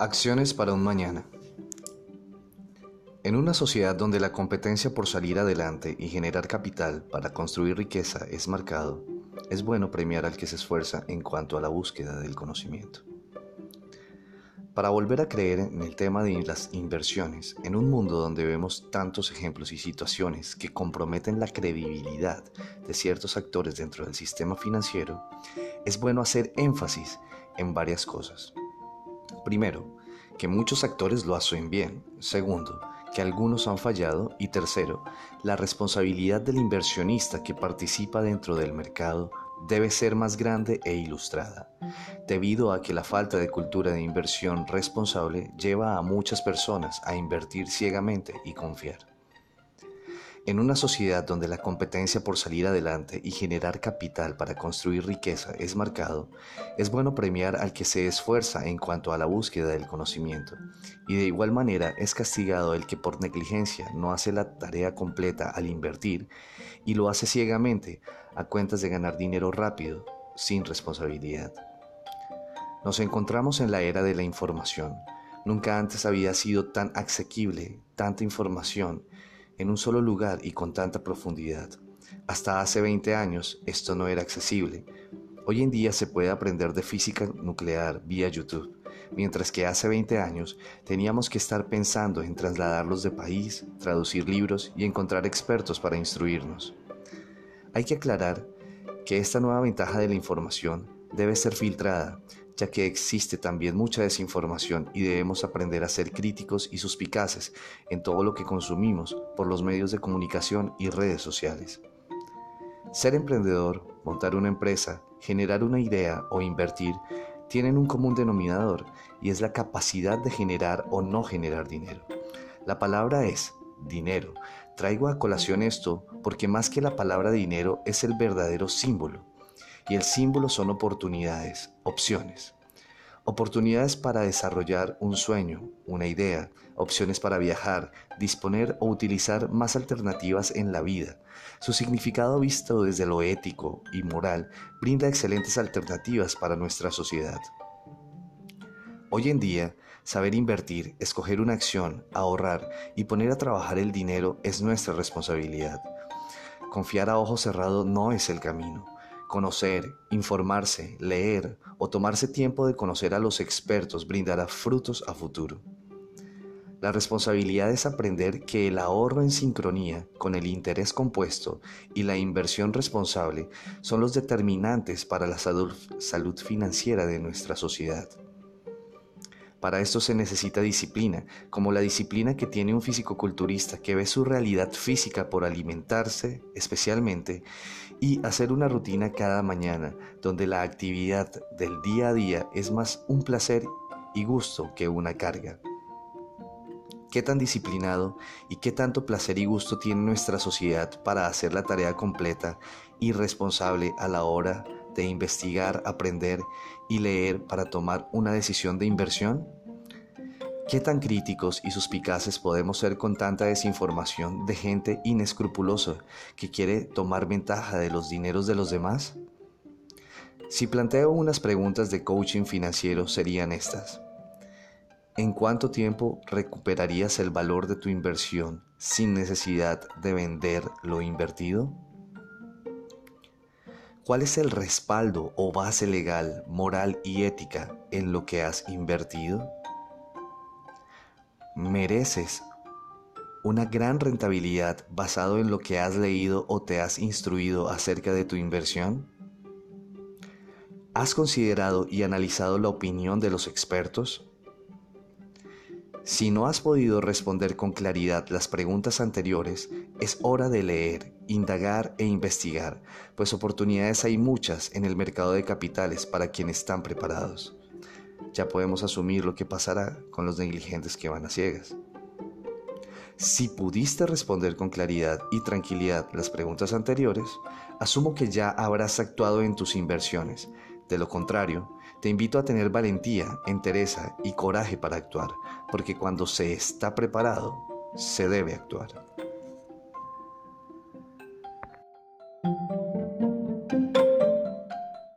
Acciones para un mañana. En una sociedad donde la competencia por salir adelante y generar capital para construir riqueza es marcado, es bueno premiar al que se esfuerza en cuanto a la búsqueda del conocimiento. Para volver a creer en el tema de las inversiones, en un mundo donde vemos tantos ejemplos y situaciones que comprometen la credibilidad de ciertos actores dentro del sistema financiero, es bueno hacer énfasis en varias cosas. Primero, que muchos actores lo hacen bien. Segundo, que algunos han fallado. Y tercero, la responsabilidad del inversionista que participa dentro del mercado debe ser más grande e ilustrada, debido a que la falta de cultura de inversión responsable lleva a muchas personas a invertir ciegamente y confiar. En una sociedad donde la competencia por salir adelante y generar capital para construir riqueza es marcado, es bueno premiar al que se esfuerza en cuanto a la búsqueda del conocimiento, y de igual manera es castigado el que por negligencia no hace la tarea completa al invertir y lo hace ciegamente a cuentas de ganar dinero rápido, sin responsabilidad. Nos encontramos en la era de la información. Nunca antes había sido tan asequible tanta información en un solo lugar y con tanta profundidad. Hasta hace 20 años esto no era accesible. Hoy en día se puede aprender de física nuclear vía YouTube, mientras que hace 20 años teníamos que estar pensando en trasladarlos de país, traducir libros y encontrar expertos para instruirnos. Hay que aclarar que esta nueva ventaja de la información debe ser filtrada ya que existe también mucha desinformación y debemos aprender a ser críticos y suspicaces en todo lo que consumimos por los medios de comunicación y redes sociales. Ser emprendedor, montar una empresa, generar una idea o invertir tienen un común denominador y es la capacidad de generar o no generar dinero. La palabra es dinero. Traigo a colación esto porque más que la palabra dinero es el verdadero símbolo y el símbolo son oportunidades, opciones. Oportunidades para desarrollar un sueño, una idea, opciones para viajar, disponer o utilizar más alternativas en la vida. Su significado visto desde lo ético y moral brinda excelentes alternativas para nuestra sociedad. Hoy en día, saber invertir, escoger una acción, ahorrar y poner a trabajar el dinero es nuestra responsabilidad. Confiar a ojo cerrado no es el camino. Conocer, informarse, leer o tomarse tiempo de conocer a los expertos brindará frutos a futuro. La responsabilidad es aprender que el ahorro en sincronía con el interés compuesto y la inversión responsable son los determinantes para la salud, financiera de nuestra sociedad. Para esto se necesita disciplina, como la disciplina que tiene un fisicoculturista que ve su realidad física por alimentarse especialmente y hacer una rutina cada mañana donde la actividad del día a día es más un placer y gusto que una carga. ¿Qué tan disciplinado y qué tanto placer y gusto tiene nuestra sociedad para hacer la tarea completa y responsable a la hora de investigar, aprender y leer para tomar una decisión de inversión? ¿Qué tan críticos y suspicaces podemos ser con tanta desinformación de gente inescrupulosa que quiere tomar ventaja de los dineros de los demás? Si planteo unas preguntas de coaching financiero serían estas. ¿En cuánto tiempo recuperarías el valor de tu inversión sin necesidad de vender lo invertido? ¿Cuál es el respaldo o base legal, moral y ética en lo que has invertido? ¿Mereces una gran rentabilidad basado en lo que has leído o te has instruido acerca de tu inversión? ¿Has considerado y analizado la opinión de los expertos? Si no has podido responder con claridad las preguntas anteriores, es hora de leer, indagar e investigar, pues oportunidades hay muchas en el mercado de capitales para quienes están preparados. Ya podemos asumir lo que pasará con los negligentes que van a ciegas. Si pudiste responder con claridad y tranquilidad las preguntas anteriores, asumo que ya habrás actuado en tus inversiones. De lo contrario, te invito a tener valentía, entereza y coraje para actuar, porque cuando se está preparado, se debe actuar.